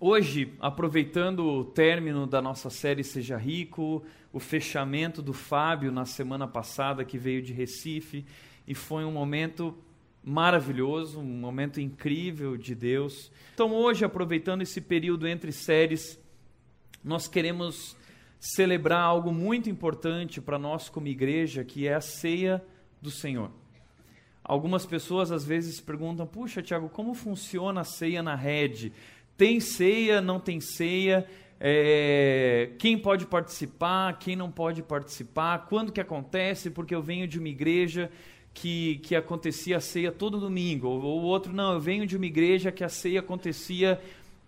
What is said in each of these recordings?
Hoje, aproveitando o término da nossa série Seja Rico, o fechamento do Fábio na semana passada, que veio de Recife, e foi um momento maravilhoso, um momento incrível de Deus. Então, hoje, aproveitando esse período entre séries, nós queremos celebrar algo muito importante para nós como igreja, que é a ceia do Senhor. Algumas pessoas às vezes perguntam: puxa, Tiago, como funciona a ceia na rede? Tem ceia, não tem ceia? É, quem pode participar, quem não pode participar? Quando que acontece? Porque eu venho de uma igreja que, que acontecia a ceia todo domingo, ou, ou outro, não, eu venho de uma igreja que a ceia acontecia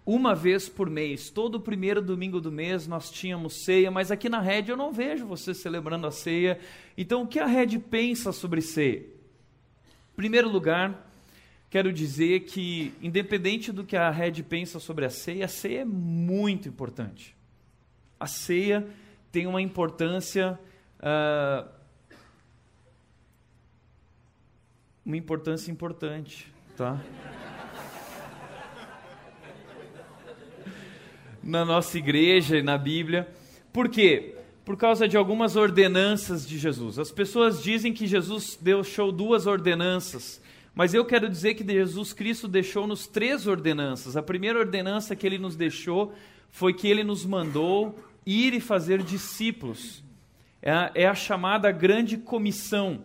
uma vez por mês. Todo primeiro domingo do mês nós tínhamos ceia, mas aqui na rede eu não vejo você celebrando a ceia. Então, o que a rede pensa sobre ceia? Em primeiro lugar, quero dizer que, independente do que a rede pensa sobre a ceia, a ceia é muito importante. A ceia tem uma importância. Uh, uma importância importante, tá? na nossa igreja e na Bíblia. Por quê? Por causa de algumas ordenanças de Jesus. As pessoas dizem que Jesus deixou duas ordenanças, mas eu quero dizer que Jesus Cristo deixou-nos três ordenanças. A primeira ordenança que ele nos deixou foi que ele nos mandou ir e fazer discípulos. É a, é a chamada grande comissão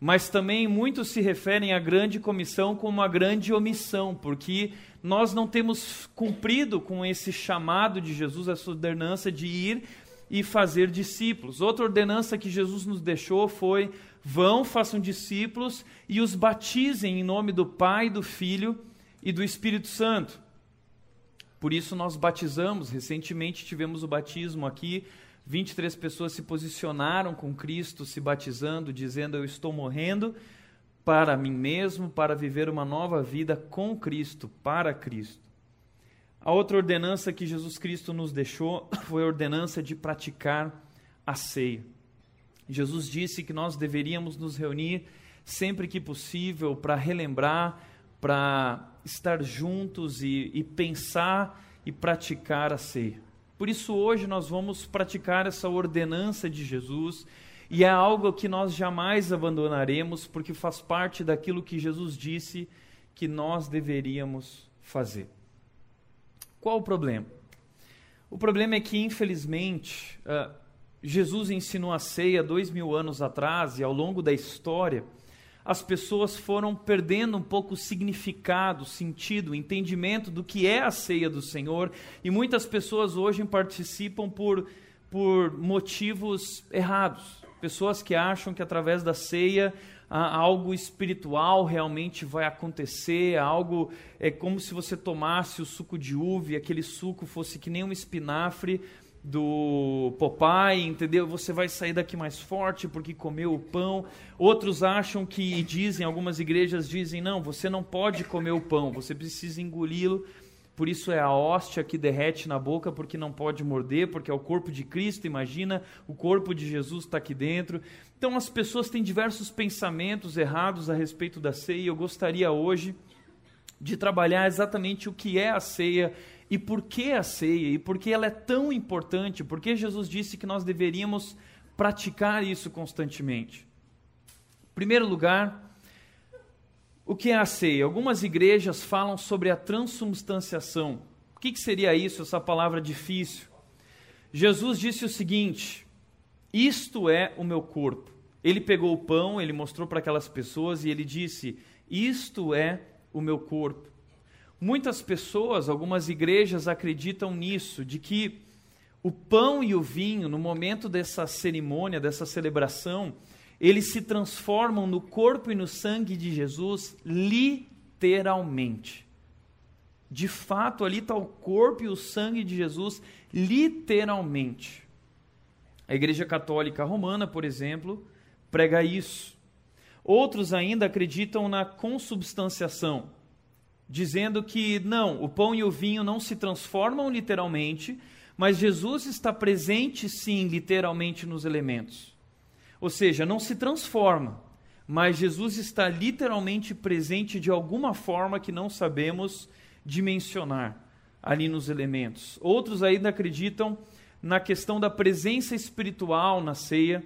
mas também muitos se referem à grande comissão como uma grande omissão, porque nós não temos cumprido com esse chamado de Jesus, essa ordenança de ir e fazer discípulos. Outra ordenança que Jesus nos deixou foi: vão, façam discípulos e os batizem em nome do Pai, do Filho e do Espírito Santo. Por isso nós batizamos, recentemente tivemos o batismo aqui 23 pessoas se posicionaram com Cristo, se batizando, dizendo: Eu estou morrendo para mim mesmo, para viver uma nova vida com Cristo, para Cristo. A outra ordenança que Jesus Cristo nos deixou foi a ordenança de praticar a ceia. Jesus disse que nós deveríamos nos reunir sempre que possível para relembrar, para estar juntos e, e pensar e praticar a ceia. Por isso, hoje nós vamos praticar essa ordenança de Jesus e é algo que nós jamais abandonaremos, porque faz parte daquilo que Jesus disse que nós deveríamos fazer. Qual o problema? O problema é que, infelizmente, uh, Jesus ensinou a ceia dois mil anos atrás e ao longo da história as pessoas foram perdendo um pouco o significado, o sentido, o entendimento do que é a ceia do Senhor, e muitas pessoas hoje participam por, por motivos errados. Pessoas que acham que através da ceia algo espiritual realmente vai acontecer, algo é como se você tomasse o suco de uva e aquele suco fosse que nem um espinafre do Popeye, entendeu? Você vai sair daqui mais forte porque comeu o pão. Outros acham que dizem, algumas igrejas dizem, não, você não pode comer o pão, você precisa engoli-lo. Por isso é a hóstia que derrete na boca, porque não pode morder, porque é o corpo de Cristo, imagina, o corpo de Jesus está aqui dentro. Então as pessoas têm diversos pensamentos errados a respeito da ceia, eu gostaria hoje de trabalhar exatamente o que é a ceia e por que a ceia? E por que ela é tão importante? Porque Jesus disse que nós deveríamos praticar isso constantemente. Em primeiro lugar, o que é a ceia? Algumas igrejas falam sobre a transubstanciação. O que, que seria isso, essa palavra difícil? Jesus disse o seguinte: Isto é o meu corpo. Ele pegou o pão, ele mostrou para aquelas pessoas e ele disse: Isto é o meu corpo. Muitas pessoas, algumas igrejas acreditam nisso, de que o pão e o vinho, no momento dessa cerimônia, dessa celebração, eles se transformam no corpo e no sangue de Jesus literalmente. De fato, ali está o corpo e o sangue de Jesus literalmente. A Igreja Católica Romana, por exemplo, prega isso. Outros ainda acreditam na consubstanciação dizendo que não, o pão e o vinho não se transformam literalmente, mas Jesus está presente sim, literalmente nos elementos. Ou seja, não se transforma, mas Jesus está literalmente presente de alguma forma que não sabemos dimensionar. ali nos elementos. Outros ainda acreditam na questão da presença espiritual na ceia,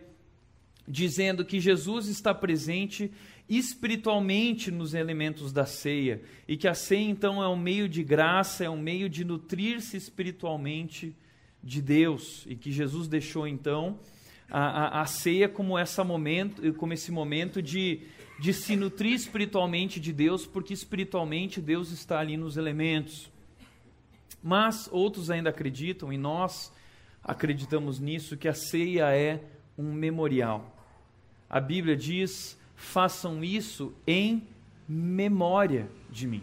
dizendo que Jesus está presente espiritualmente nos elementos da ceia e que a ceia então é um meio de graça, é um meio de nutrir-se espiritualmente de Deus e que Jesus deixou então a, a, a ceia como, essa momento, como esse momento de, de se nutrir espiritualmente de Deus, porque espiritualmente Deus está ali nos elementos. Mas outros ainda acreditam, e nós acreditamos nisso, que a ceia é um memorial. A Bíblia diz: façam isso em memória de mim.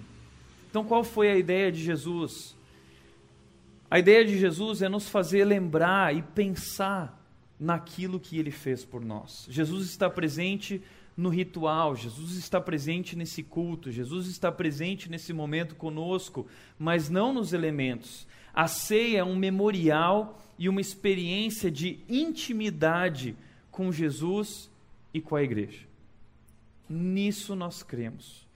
Então, qual foi a ideia de Jesus? A ideia de Jesus é nos fazer lembrar e pensar naquilo que ele fez por nós. Jesus está presente no ritual, Jesus está presente nesse culto, Jesus está presente nesse momento conosco, mas não nos elementos. A ceia é um memorial e uma experiência de intimidade com Jesus e com a igreja. Nisso nós cremos.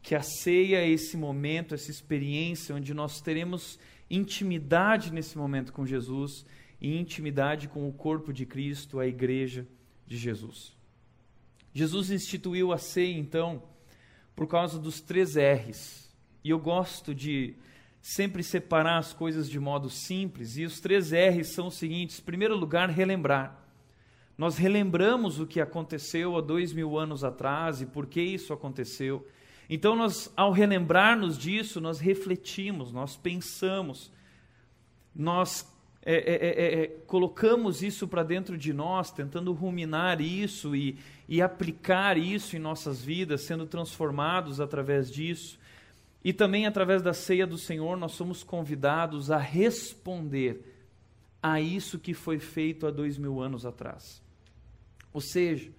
Que a ceia é esse momento, essa experiência onde nós teremos intimidade nesse momento com Jesus e intimidade com o corpo de Cristo, a igreja de Jesus. Jesus instituiu a ceia, então, por causa dos três R's. E eu gosto de sempre separar as coisas de modo simples, e os três R's são os seguintes: primeiro lugar, relembrar. Nós relembramos o que aconteceu há dois mil anos atrás e por que isso aconteceu. Então, nós, ao relembrarmos disso, nós refletimos, nós pensamos, nós é, é, é, é colocamos isso para dentro de nós, tentando ruminar isso e, e aplicar isso em nossas vidas, sendo transformados através disso. E também através da ceia do Senhor, nós somos convidados a responder a isso que foi feito há dois mil anos atrás. Ou seja,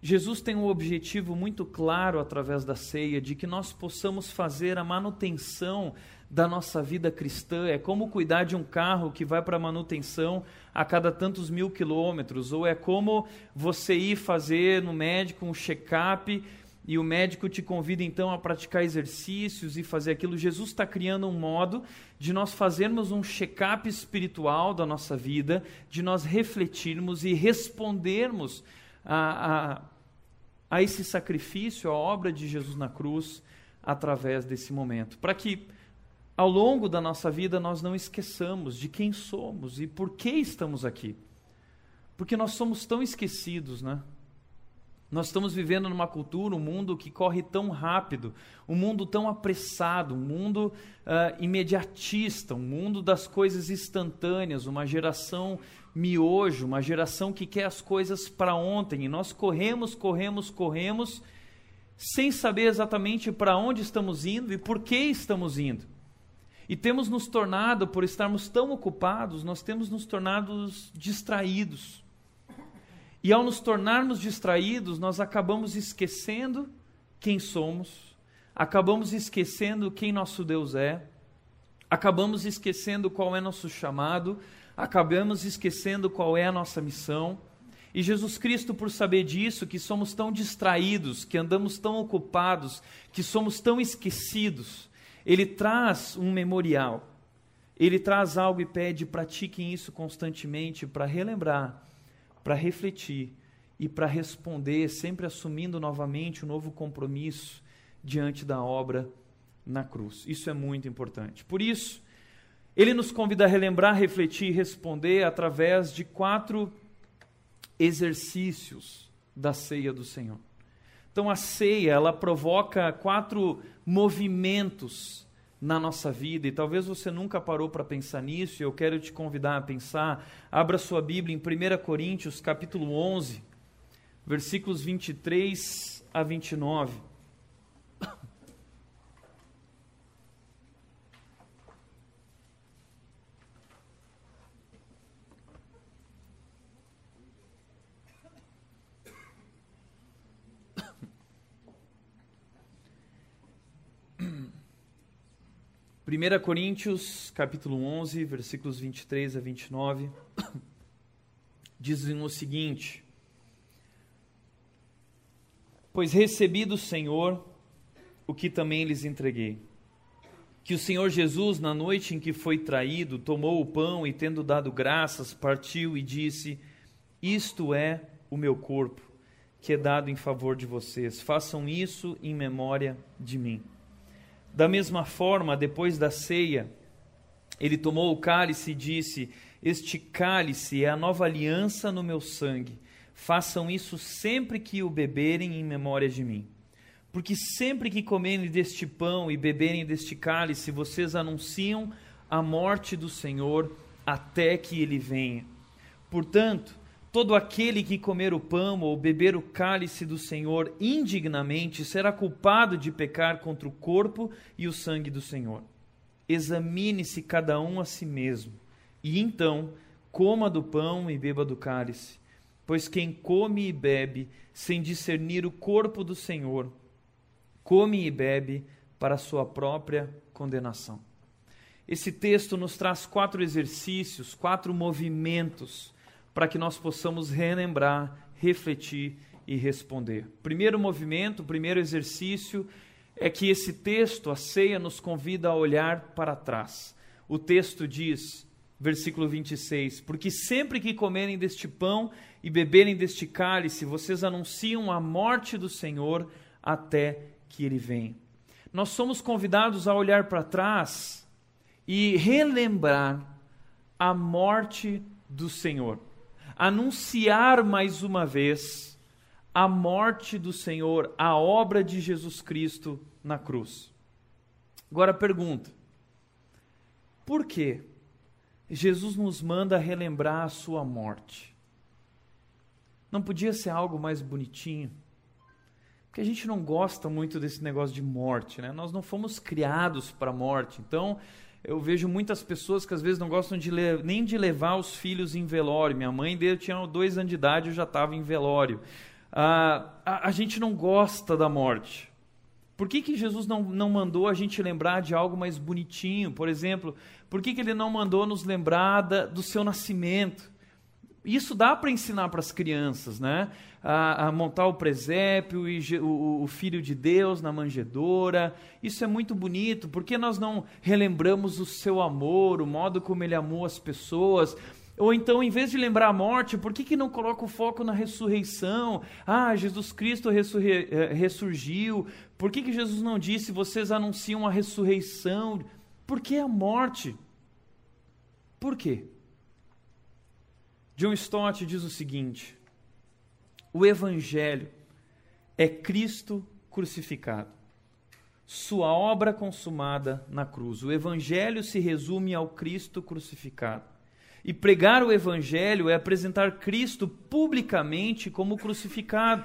Jesus tem um objetivo muito claro através da ceia de que nós possamos fazer a manutenção da nossa vida cristã. É como cuidar de um carro que vai para manutenção a cada tantos mil quilômetros, ou é como você ir fazer no médico um check-up e o médico te convida então a praticar exercícios e fazer aquilo. Jesus está criando um modo de nós fazermos um check-up espiritual da nossa vida, de nós refletirmos e respondermos a, a, a esse sacrifício, a obra de Jesus na cruz, através desse momento. Para que ao longo da nossa vida nós não esqueçamos de quem somos e por que estamos aqui. Porque nós somos tão esquecidos, né? Nós estamos vivendo numa cultura, um mundo que corre tão rápido, um mundo tão apressado, um mundo uh, imediatista, um mundo das coisas instantâneas, uma geração miojo, uma geração que quer as coisas para ontem. E nós corremos, corremos, corremos, sem saber exatamente para onde estamos indo e por que estamos indo. E temos nos tornado, por estarmos tão ocupados, nós temos nos tornado distraídos. E ao nos tornarmos distraídos, nós acabamos esquecendo quem somos, acabamos esquecendo quem nosso Deus é, acabamos esquecendo qual é nosso chamado, acabamos esquecendo qual é a nossa missão. E Jesus Cristo, por saber disso, que somos tão distraídos, que andamos tão ocupados, que somos tão esquecidos, ele traz um memorial. Ele traz algo e pede: pratiquem isso constantemente para relembrar para refletir e para responder, sempre assumindo novamente um novo compromisso diante da obra na cruz. Isso é muito importante. Por isso, ele nos convida a relembrar, refletir e responder através de quatro exercícios da ceia do Senhor. Então a ceia, ela provoca quatro movimentos na nossa vida, e talvez você nunca parou para pensar nisso, e eu quero te convidar a pensar. Abra sua Bíblia em 1 Coríntios, capítulo 11, versículos 23 a 29. 1 Coríntios, capítulo 11, versículos 23 a 29, dizem o seguinte: Pois recebi do Senhor o que também lhes entreguei. que o Senhor Jesus, na noite em que foi traído, tomou o pão e, tendo dado graças, partiu e disse: Isto é o meu corpo, que é dado em favor de vocês. Façam isso em memória de mim. Da mesma forma, depois da ceia, ele tomou o cálice e disse: Este cálice é a nova aliança no meu sangue. Façam isso sempre que o beberem em memória de mim. Porque sempre que comerem deste pão e beberem deste cálice, vocês anunciam a morte do Senhor até que ele venha. Portanto, todo aquele que comer o pão ou beber o cálice do Senhor indignamente será culpado de pecar contra o corpo e o sangue do Senhor. Examine-se cada um a si mesmo, e então coma do pão e beba do cálice. Pois quem come e bebe sem discernir o corpo do Senhor, come e bebe para sua própria condenação. Esse texto nos traz quatro exercícios, quatro movimentos para que nós possamos relembrar, refletir e responder. Primeiro movimento, primeiro exercício é que esse texto, a ceia, nos convida a olhar para trás. O texto diz, versículo 26, porque sempre que comerem deste pão e beberem deste cálice, vocês anunciam a morte do Senhor até que ele vem. Nós somos convidados a olhar para trás e relembrar a morte do Senhor. Anunciar mais uma vez a morte do Senhor, a obra de Jesus Cristo na cruz. Agora pergunta: por que Jesus nos manda relembrar a sua morte? Não podia ser algo mais bonitinho? Porque a gente não gosta muito desse negócio de morte, né? Nós não fomos criados para a morte. Então, eu vejo muitas pessoas que às vezes não gostam de nem de levar os filhos em velório. Minha mãe dele tinha dois anos de idade, eu já estava em velório. Ah, a, a, gente não gosta da morte. Por que, que Jesus não, não mandou a gente lembrar de algo mais bonitinho? Por exemplo, por que, que ele não mandou nos lembrar da, do seu nascimento? Isso dá para ensinar para as crianças, né? A, a, montar o presépio e o, o, filho de Deus na manjedoura. Isso é muito bonito. Por que nós não relembramos o seu amor, o modo como ele amou as pessoas? Ou então, em vez de lembrar a morte, por que, que não coloca o foco na ressurreição? Ah, Jesus Cristo eh, ressurgiu. Por que, que Jesus não disse, vocês anunciam a ressurreição? Por que a morte? Por quê? John Stott diz o seguinte: o Evangelho é Cristo crucificado, sua obra consumada na cruz. O Evangelho se resume ao Cristo crucificado. E pregar o Evangelho é apresentar Cristo publicamente como crucificado.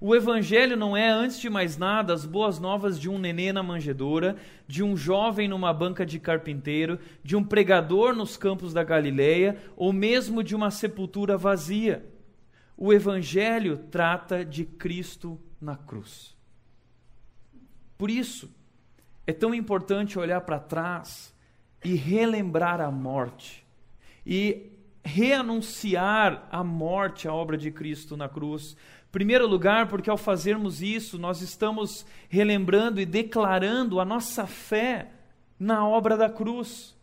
O Evangelho não é, antes de mais nada, as boas novas de um nenê na manjedoura, de um jovem numa banca de carpinteiro, de um pregador nos campos da Galileia, ou mesmo de uma sepultura vazia. O Evangelho trata de Cristo na cruz. Por isso, é tão importante olhar para trás e relembrar a morte, e reanunciar a morte, a obra de Cristo na cruz, Primeiro lugar, porque ao fazermos isso, nós estamos relembrando e declarando a nossa fé na obra da cruz.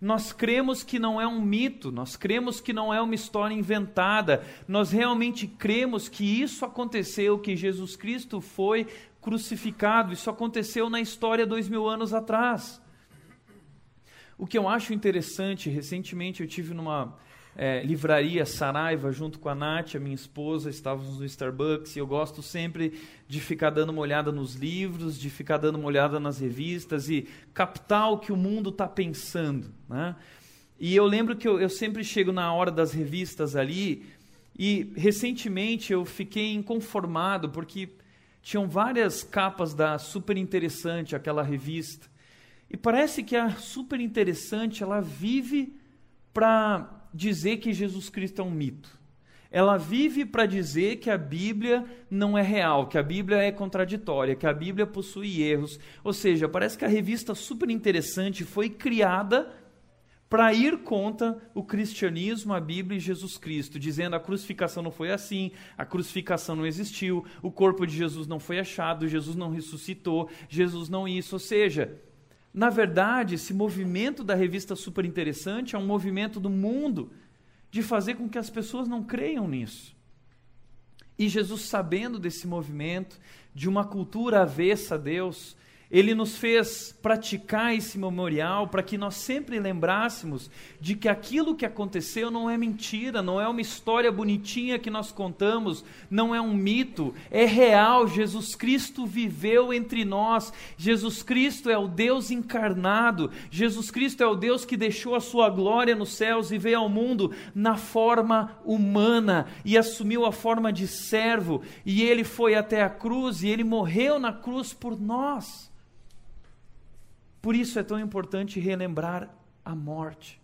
Nós cremos que não é um mito, nós cremos que não é uma história inventada, nós realmente cremos que isso aconteceu, que Jesus Cristo foi crucificado, isso aconteceu na história dois mil anos atrás. O que eu acho interessante, recentemente eu tive numa é, livraria Saraiva junto com a Nath, a minha esposa, estávamos no Starbucks e eu gosto sempre de ficar dando uma olhada nos livros, de ficar dando uma olhada nas revistas e captar o que o mundo está pensando. Né? E eu lembro que eu, eu sempre chego na hora das revistas ali e recentemente eu fiquei inconformado porque tinham várias capas da Super Interessante, aquela revista. E parece que a Super Interessante ela vive para dizer que Jesus Cristo é um mito. Ela vive para dizer que a Bíblia não é real, que a Bíblia é contraditória, que a Bíblia possui erros. Ou seja, parece que a revista super interessante foi criada para ir contra o cristianismo, a Bíblia e Jesus Cristo, dizendo a crucificação não foi assim, a crucificação não existiu, o corpo de Jesus não foi achado, Jesus não ressuscitou, Jesus não isso. Ou seja, Na verdade, esse movimento da revista Super Interessante é um movimento do mundo de fazer com que as pessoas não creiam nisso. E Jesus, sabendo desse movimento, de uma cultura avessa a Deus, ele nos fez praticar esse memorial para que nós sempre lembrássemos de que aquilo que aconteceu não é mentira, não é uma história bonitinha que nós contamos, não é um mito, é real. Jesus Cristo viveu entre nós. Jesus Cristo é o Deus encarnado. Jesus Cristo é o Deus que deixou a sua glória nos céus e veio ao mundo na forma humana e assumiu a forma de servo. E ele foi até a cruz e ele morreu na cruz por nós. Por isso é tão importante relembrar a morte.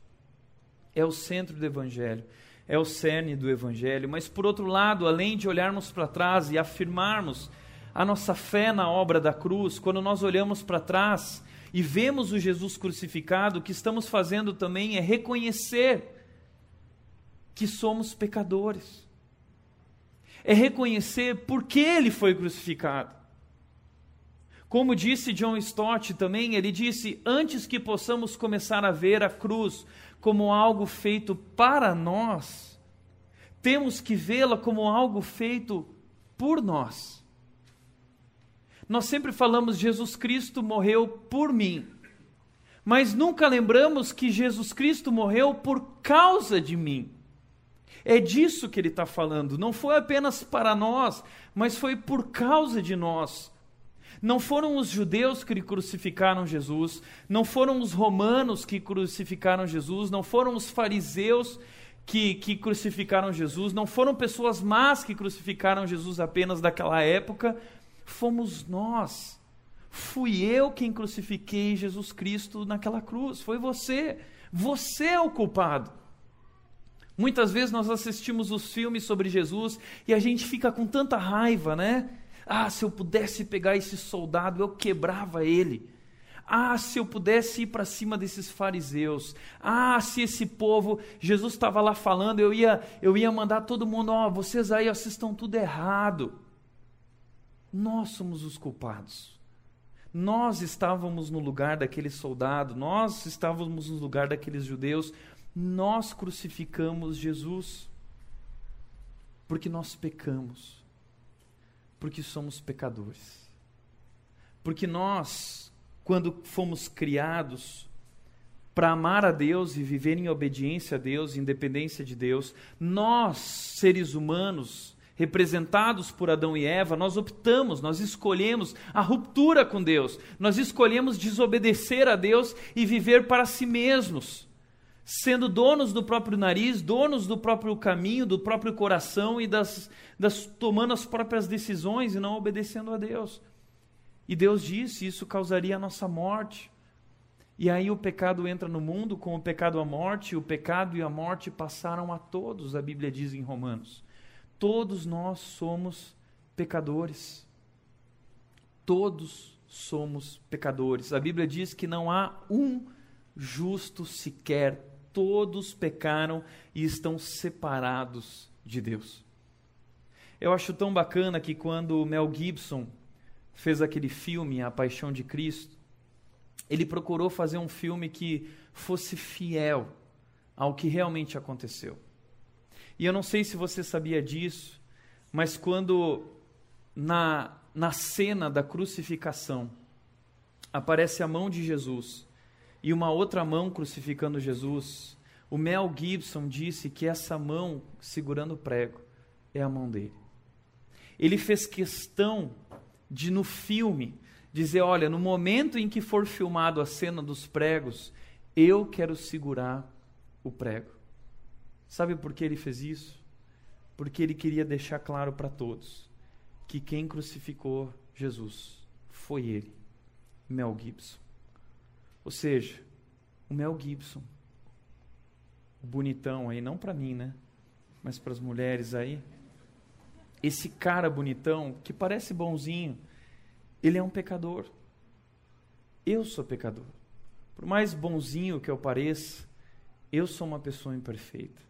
É o centro do Evangelho, é o cerne do Evangelho. Mas, por outro lado, além de olharmos para trás e afirmarmos a nossa fé na obra da cruz, quando nós olhamos para trás e vemos o Jesus crucificado, o que estamos fazendo também é reconhecer que somos pecadores. É reconhecer por que ele foi crucificado. Como disse John Stott também, ele disse: antes que possamos começar a ver a cruz como algo feito para nós, temos que vê-la como algo feito por nós. Nós sempre falamos: Jesus Cristo morreu por mim, mas nunca lembramos que Jesus Cristo morreu por causa de mim. É disso que ele está falando. Não foi apenas para nós, mas foi por causa de nós. Não foram os judeus que crucificaram Jesus, não foram os romanos que crucificaram Jesus, não foram os fariseus que, que crucificaram Jesus, não foram pessoas más que crucificaram Jesus apenas daquela época, fomos nós. Fui eu quem crucifiquei Jesus Cristo naquela cruz, foi você. Você é o culpado. Muitas vezes nós assistimos os filmes sobre Jesus e a gente fica com tanta raiva, né? Ah, se eu pudesse pegar esse soldado, eu quebrava ele. Ah, se eu pudesse ir para cima desses fariseus. Ah, se esse povo, Jesus estava lá falando, eu ia, eu ia mandar todo mundo, ó, oh, vocês aí, estão tudo errado. Nós somos os culpados. Nós estávamos no lugar daquele soldado, nós estávamos no lugar daqueles judeus, nós crucificamos Jesus porque nós pecamos. Porque somos pecadores. Porque nós, quando fomos criados para amar a Deus e viver em obediência a Deus, independência de Deus, nós, seres humanos, representados por Adão e Eva, nós optamos, nós escolhemos a ruptura com Deus, nós escolhemos desobedecer a Deus e viver para si mesmos sendo donos do próprio nariz, donos do próprio caminho, do próprio coração e das, das tomando as próprias decisões e não obedecendo a Deus. E Deus disse, isso causaria a nossa morte. E aí o pecado entra no mundo, com o pecado a morte, o pecado e a morte passaram a todos, a Bíblia diz em Romanos. Todos nós somos pecadores. Todos somos pecadores. A Bíblia diz que não há um justo sequer todos pecaram e estão separados de Deus. Eu acho tão bacana que quando Mel Gibson fez aquele filme, A Paixão de Cristo, ele procurou fazer um filme que fosse fiel ao que realmente aconteceu. E eu não sei se você sabia disso, mas quando na, na cena da crucificação aparece a mão de Jesus e uma outra mão crucificando Jesus. O Mel Gibson disse que essa mão segurando o prego é a mão dele. Ele fez questão de, no filme, dizer: olha, no momento em que for filmado a cena dos pregos, eu quero segurar o prego. Sabe por que ele fez isso? Porque ele queria deixar claro para todos que quem crucificou Jesus foi ele, Mel Gibson. Ou seja, o Mel Gibson, o bonitão aí, não para mim, né? Mas para as mulheres aí. Esse cara bonitão, que parece bonzinho, ele é um pecador. Eu sou pecador. Por mais bonzinho que eu pareça, eu sou uma pessoa imperfeita.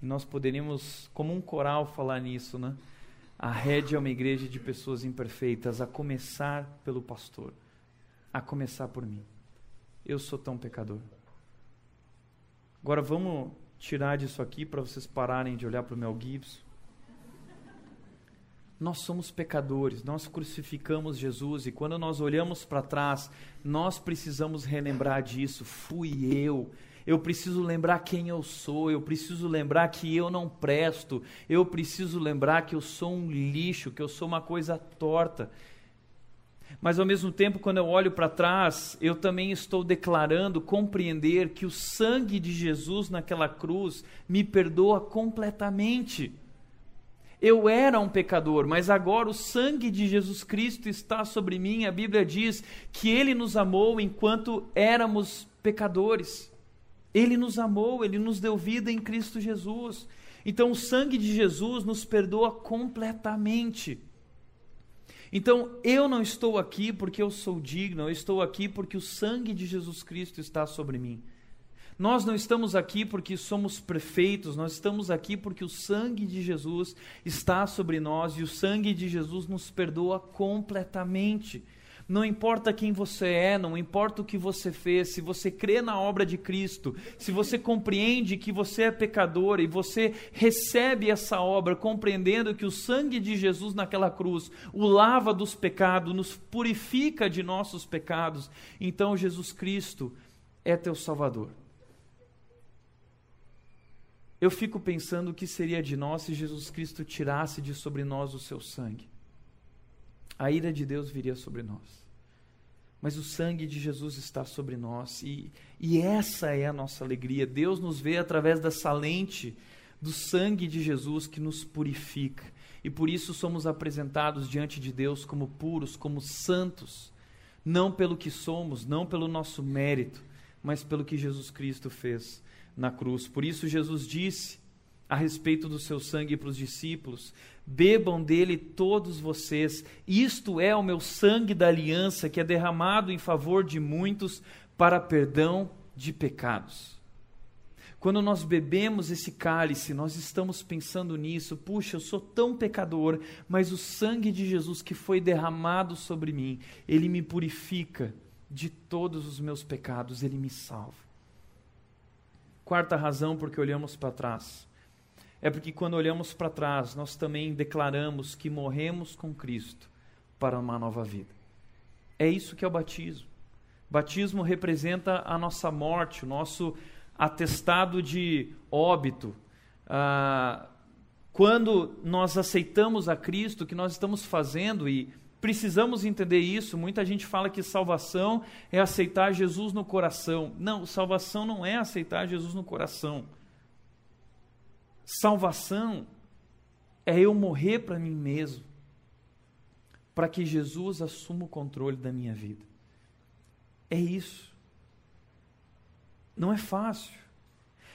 E nós poderíamos, como um coral, falar nisso, né? A rede é uma igreja de pessoas imperfeitas, a começar pelo pastor, a começar por mim. Eu sou tão pecador. Agora vamos tirar disso aqui para vocês pararem de olhar para o Mel Gibson. Nós somos pecadores, nós crucificamos Jesus e quando nós olhamos para trás, nós precisamos relembrar disso. Fui eu. Eu preciso lembrar quem eu sou, eu preciso lembrar que eu não presto, eu preciso lembrar que eu sou um lixo, que eu sou uma coisa torta. Mas ao mesmo tempo, quando eu olho para trás, eu também estou declarando, compreender que o sangue de Jesus naquela cruz me perdoa completamente. Eu era um pecador, mas agora o sangue de Jesus Cristo está sobre mim. A Bíblia diz que ele nos amou enquanto éramos pecadores. Ele nos amou, ele nos deu vida em Cristo Jesus. Então o sangue de Jesus nos perdoa completamente. Então eu não estou aqui porque eu sou digno, eu estou aqui porque o sangue de Jesus Cristo está sobre mim. Nós não estamos aqui porque somos prefeitos, nós estamos aqui porque o sangue de Jesus está sobre nós e o sangue de Jesus nos perdoa completamente. Não importa quem você é, não importa o que você fez, se você crê na obra de Cristo, se você compreende que você é pecador e você recebe essa obra compreendendo que o sangue de Jesus naquela cruz o lava dos pecados, nos purifica de nossos pecados, então Jesus Cristo é teu Salvador eu fico pensando o que seria de nós se Jesus Cristo tirasse de sobre nós o seu sangue. A ira de Deus viria sobre nós. Mas o sangue de Jesus está sobre nós e, e essa é a nossa alegria. Deus nos vê através dessa lente do sangue de Jesus que nos purifica. E por isso somos apresentados diante de Deus como puros, como santos, não pelo que somos, não pelo nosso mérito, mas pelo que Jesus Cristo fez na cruz. Por isso, Jesus disse a respeito do seu sangue para os discípulos: Bebam dele todos vocês, isto é o meu sangue da aliança que é derramado em favor de muitos para perdão de pecados. Quando nós bebemos esse cálice, nós estamos pensando nisso. Puxa, eu sou tão pecador, mas o sangue de Jesus que foi derramado sobre mim, ele me purifica de todos os meus pecados, ele me salva. Quarta razão porque olhamos para trás. É porque quando olhamos para trás, nós também declaramos que morremos com Cristo para uma nova vida. É isso que é o batismo. Batismo representa a nossa morte, o nosso atestado de óbito. Ah, quando nós aceitamos a Cristo, o que nós estamos fazendo, e precisamos entender isso. Muita gente fala que salvação é aceitar Jesus no coração. Não, salvação não é aceitar Jesus no coração. Salvação é eu morrer para mim mesmo, para que Jesus assuma o controle da minha vida. É isso. Não é fácil.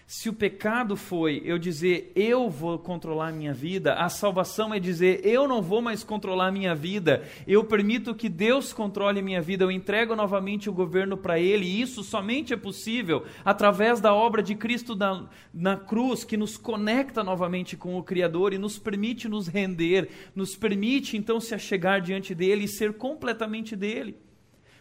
Se o pecado foi eu dizer eu vou controlar a minha vida, a salvação é dizer eu não vou mais controlar a minha vida, eu permito que Deus controle a minha vida, eu entrego novamente o governo para Ele, e isso somente é possível através da obra de Cristo na, na cruz, que nos conecta novamente com o Criador e nos permite nos render, nos permite então se achegar diante dEle e ser completamente dEle.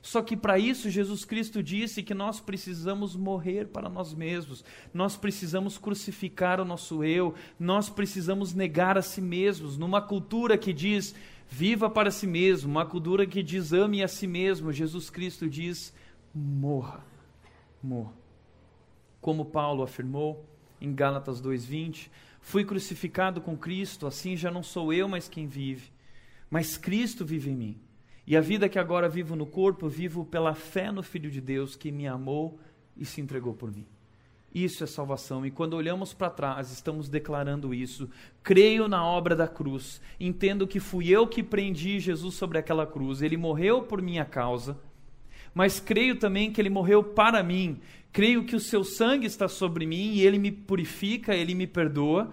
Só que para isso Jesus Cristo disse que nós precisamos morrer para nós mesmos, nós precisamos crucificar o nosso eu, nós precisamos negar a si mesmos. Numa cultura que diz viva para si mesmo, uma cultura que diz ame a si mesmo, Jesus Cristo diz morra, morra. Como Paulo afirmou em Gálatas 2:20, fui crucificado com Cristo, assim já não sou eu, mas quem vive, mas Cristo vive em mim. E a vida que agora vivo no corpo, vivo pela fé no Filho de Deus que me amou e se entregou por mim. Isso é salvação. E quando olhamos para trás, estamos declarando isso. Creio na obra da cruz. Entendo que fui eu que prendi Jesus sobre aquela cruz. Ele morreu por minha causa. Mas creio também que ele morreu para mim. Creio que o seu sangue está sobre mim e ele me purifica, ele me perdoa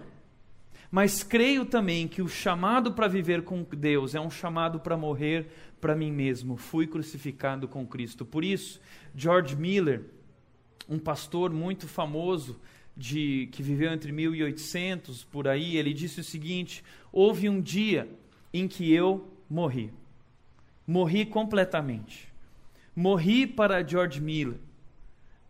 mas creio também que o chamado para viver com Deus é um chamado para morrer para mim mesmo. Fui crucificado com Cristo. Por isso, George Miller, um pastor muito famoso de que viveu entre 1800 por aí, ele disse o seguinte: houve um dia em que eu morri. Morri completamente. Morri para George Miller.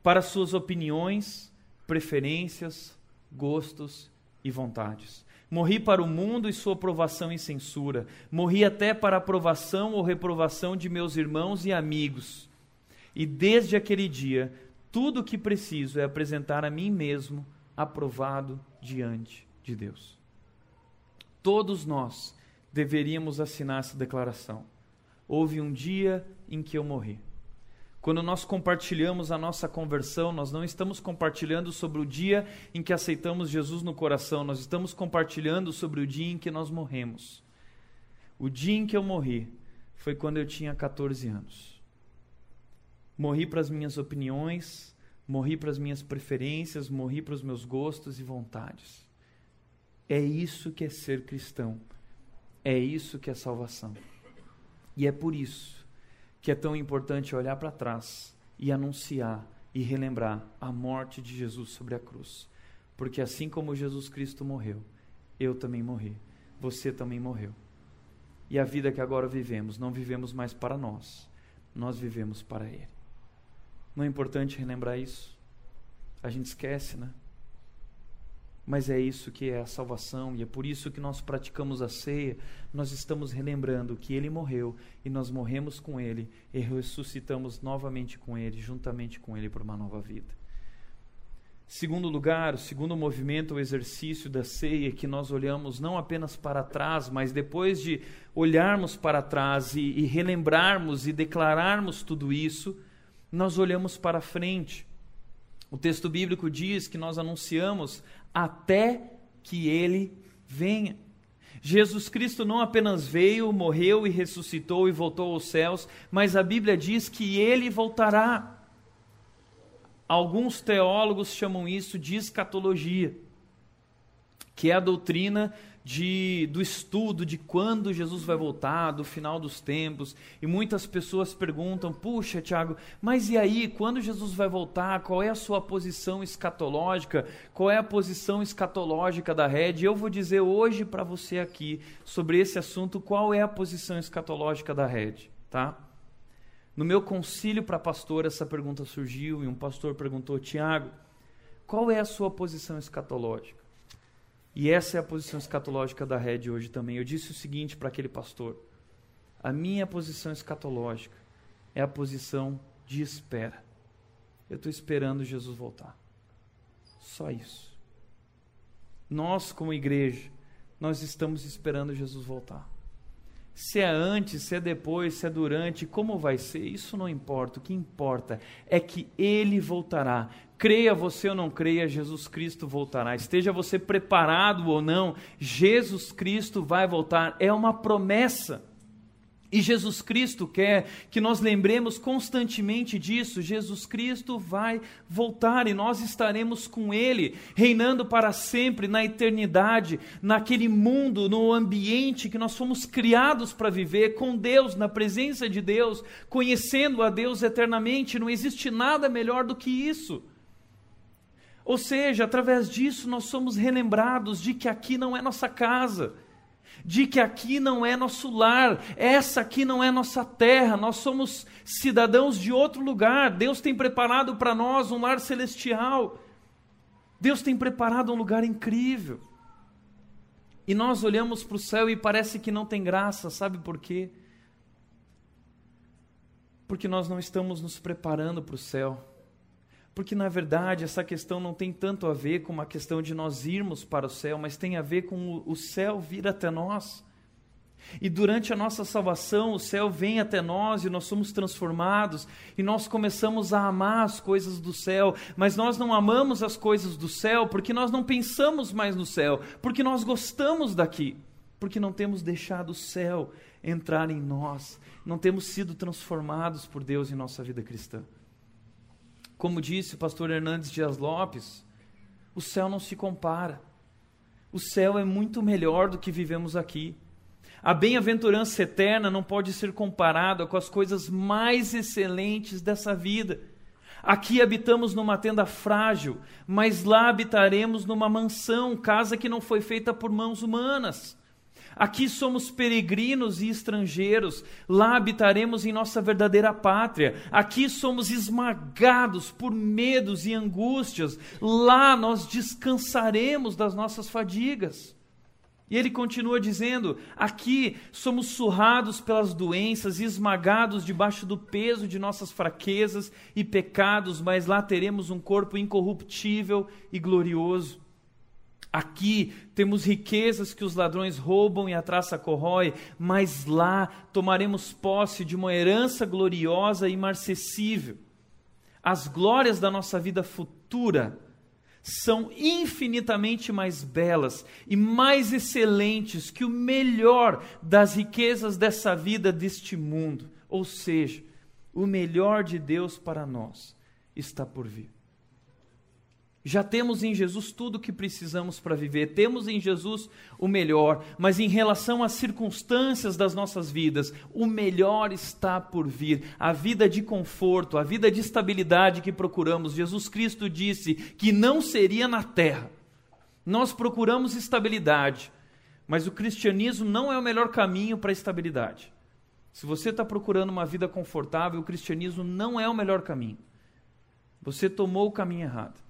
para suas opiniões, preferências, gostos e vontades. Morri para o mundo e sua aprovação e censura. Morri até para a aprovação ou reprovação de meus irmãos e amigos. E desde aquele dia, tudo o que preciso é apresentar a mim mesmo aprovado diante de Deus. Todos nós deveríamos assinar essa declaração. Houve um dia em que eu morri. Quando nós compartilhamos a nossa conversão, nós não estamos compartilhando sobre o dia em que aceitamos Jesus no coração, nós estamos compartilhando sobre o dia em que nós morremos. O dia em que eu morri foi quando eu tinha 14 anos. Morri para as minhas opiniões, morri para as minhas preferências, morri para os meus gostos e vontades. É isso que é ser cristão. É isso que é salvação. E é por isso que é tão importante olhar para trás e anunciar e relembrar a morte de Jesus sobre a cruz. Porque assim como Jesus Cristo morreu, eu também morri, você também morreu. E a vida que agora vivemos, não vivemos mais para nós, nós vivemos para Ele. Não é importante relembrar isso? A gente esquece, né? Mas é isso que é a salvação e é por isso que nós praticamos a ceia. Nós estamos relembrando que ele morreu e nós morremos com ele e ressuscitamos novamente com ele, juntamente com ele para uma nova vida. Segundo lugar, o segundo movimento, o exercício da ceia, que nós olhamos não apenas para trás, mas depois de olharmos para trás e, e relembrarmos e declararmos tudo isso, nós olhamos para frente. O texto bíblico diz que nós anunciamos até que ele venha. Jesus Cristo não apenas veio, morreu e ressuscitou e voltou aos céus, mas a Bíblia diz que ele voltará. Alguns teólogos chamam isso de escatologia, que é a doutrina de, do estudo de quando Jesus vai voltar, do final dos tempos. E muitas pessoas perguntam: puxa, Tiago, mas e aí, quando Jesus vai voltar? Qual é a sua posição escatológica? Qual é a posição escatológica da rede? Eu vou dizer hoje para você aqui sobre esse assunto qual é a posição escatológica da rede, tá? No meu concílio para pastor, essa pergunta surgiu e um pastor perguntou: Tiago, qual é a sua posição escatológica? E essa é a posição escatológica da rede hoje também. Eu disse o seguinte para aquele pastor: a minha posição escatológica é a posição de espera. Eu estou esperando Jesus voltar. Só isso. Nós, como igreja, nós estamos esperando Jesus voltar. Se é antes, se é depois, se é durante, como vai ser, isso não importa. O que importa é que Ele voltará. Creia você ou não creia, Jesus Cristo voltará. Esteja você preparado ou não, Jesus Cristo vai voltar. É uma promessa. E Jesus Cristo quer que nós lembremos constantemente disso. Jesus Cristo vai voltar e nós estaremos com Ele, reinando para sempre na eternidade, naquele mundo, no ambiente que nós fomos criados para viver, com Deus, na presença de Deus, conhecendo a Deus eternamente. Não existe nada melhor do que isso. Ou seja, através disso nós somos relembrados de que aqui não é nossa casa de que aqui não é nosso lar, essa aqui não é nossa terra, nós somos cidadãos de outro lugar. Deus tem preparado para nós um lar celestial. Deus tem preparado um lugar incrível. E nós olhamos para o céu e parece que não tem graça, sabe por quê? Porque nós não estamos nos preparando para o céu. Porque, na verdade, essa questão não tem tanto a ver com uma questão de nós irmos para o céu, mas tem a ver com o céu vir até nós. E durante a nossa salvação, o céu vem até nós e nós somos transformados e nós começamos a amar as coisas do céu, mas nós não amamos as coisas do céu porque nós não pensamos mais no céu, porque nós gostamos daqui, porque não temos deixado o céu entrar em nós, não temos sido transformados por Deus em nossa vida cristã. Como disse o pastor Hernandes Dias Lopes, o céu não se compara. O céu é muito melhor do que vivemos aqui. A bem-aventurança eterna não pode ser comparada com as coisas mais excelentes dessa vida. Aqui habitamos numa tenda frágil, mas lá habitaremos numa mansão, casa que não foi feita por mãos humanas. Aqui somos peregrinos e estrangeiros, lá habitaremos em nossa verdadeira pátria. Aqui somos esmagados por medos e angústias, lá nós descansaremos das nossas fadigas. E ele continua dizendo: aqui somos surrados pelas doenças, esmagados debaixo do peso de nossas fraquezas e pecados, mas lá teremos um corpo incorruptível e glorioso. Aqui temos riquezas que os ladrões roubam e a traça corrói, mas lá tomaremos posse de uma herança gloriosa e imarcessível. As glórias da nossa vida futura são infinitamente mais belas e mais excelentes que o melhor das riquezas dessa vida, deste mundo. Ou seja, o melhor de Deus para nós está por vir. Já temos em Jesus tudo o que precisamos para viver, temos em Jesus o melhor, mas em relação às circunstâncias das nossas vidas, o melhor está por vir. A vida de conforto, a vida de estabilidade que procuramos, Jesus Cristo disse que não seria na terra. Nós procuramos estabilidade, mas o cristianismo não é o melhor caminho para a estabilidade. Se você está procurando uma vida confortável, o cristianismo não é o melhor caminho. Você tomou o caminho errado.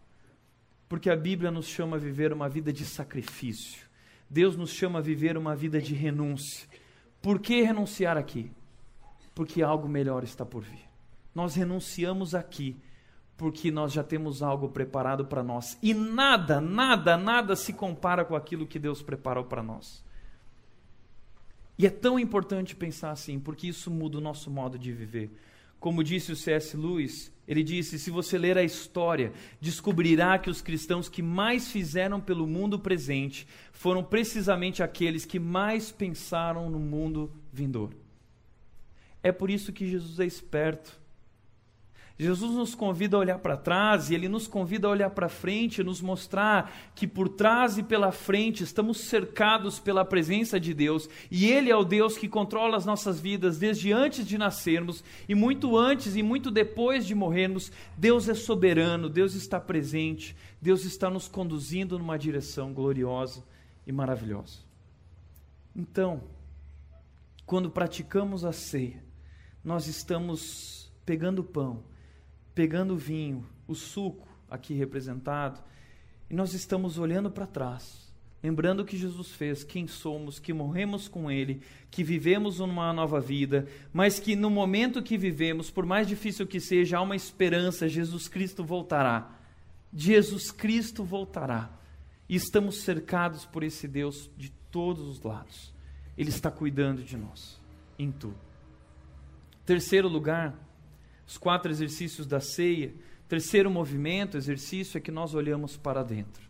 Porque a Bíblia nos chama a viver uma vida de sacrifício. Deus nos chama a viver uma vida de renúncia. Por que renunciar aqui? Porque algo melhor está por vir. Nós renunciamos aqui porque nós já temos algo preparado para nós. E nada, nada, nada se compara com aquilo que Deus preparou para nós. E é tão importante pensar assim, porque isso muda o nosso modo de viver. Como disse o C.S. Lewis, ele disse: se você ler a história, descobrirá que os cristãos que mais fizeram pelo mundo presente foram precisamente aqueles que mais pensaram no mundo vindouro. É por isso que Jesus é esperto. Jesus nos convida a olhar para trás e ele nos convida a olhar para frente, nos mostrar que por trás e pela frente estamos cercados pela presença de Deus e ele é o Deus que controla as nossas vidas desde antes de nascermos e muito antes e muito depois de morrermos. Deus é soberano, Deus está presente, Deus está nos conduzindo numa direção gloriosa e maravilhosa. Então, quando praticamos a ceia, nós estamos pegando o pão pegando o vinho, o suco aqui representado, e nós estamos olhando para trás, lembrando o que Jesus fez, quem somos, que morremos com Ele, que vivemos uma nova vida, mas que no momento que vivemos, por mais difícil que seja, há uma esperança: Jesus Cristo voltará. Jesus Cristo voltará. E estamos cercados por esse Deus de todos os lados. Ele está cuidando de nós em tudo. Terceiro lugar, os quatro exercícios da ceia. Terceiro movimento, exercício, é que nós olhamos para dentro.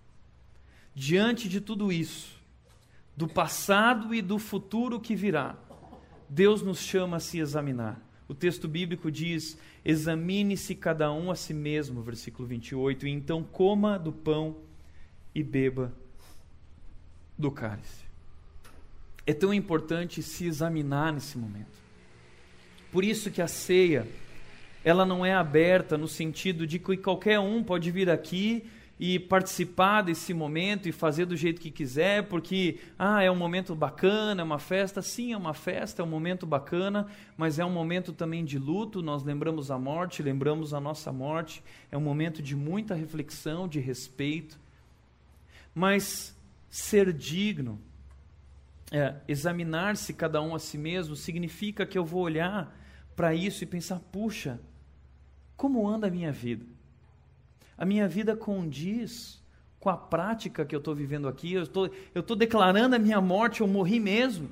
Diante de tudo isso, do passado e do futuro que virá, Deus nos chama a se examinar. O texto bíblico diz: examine-se cada um a si mesmo, versículo 28, e então coma do pão e beba do cálice. É tão importante se examinar nesse momento. Por isso que a ceia ela não é aberta no sentido de que qualquer um pode vir aqui e participar desse momento e fazer do jeito que quiser, porque ah, é um momento bacana, é uma festa, sim, é uma festa, é um momento bacana, mas é um momento também de luto, nós lembramos a morte, lembramos a nossa morte, é um momento de muita reflexão, de respeito. Mas ser digno, é, examinar-se cada um a si mesmo, significa que eu vou olhar para isso e pensar, puxa, como anda a minha vida? A minha vida condiz com a prática que eu estou vivendo aqui? Eu estou eu declarando a minha morte, eu morri mesmo.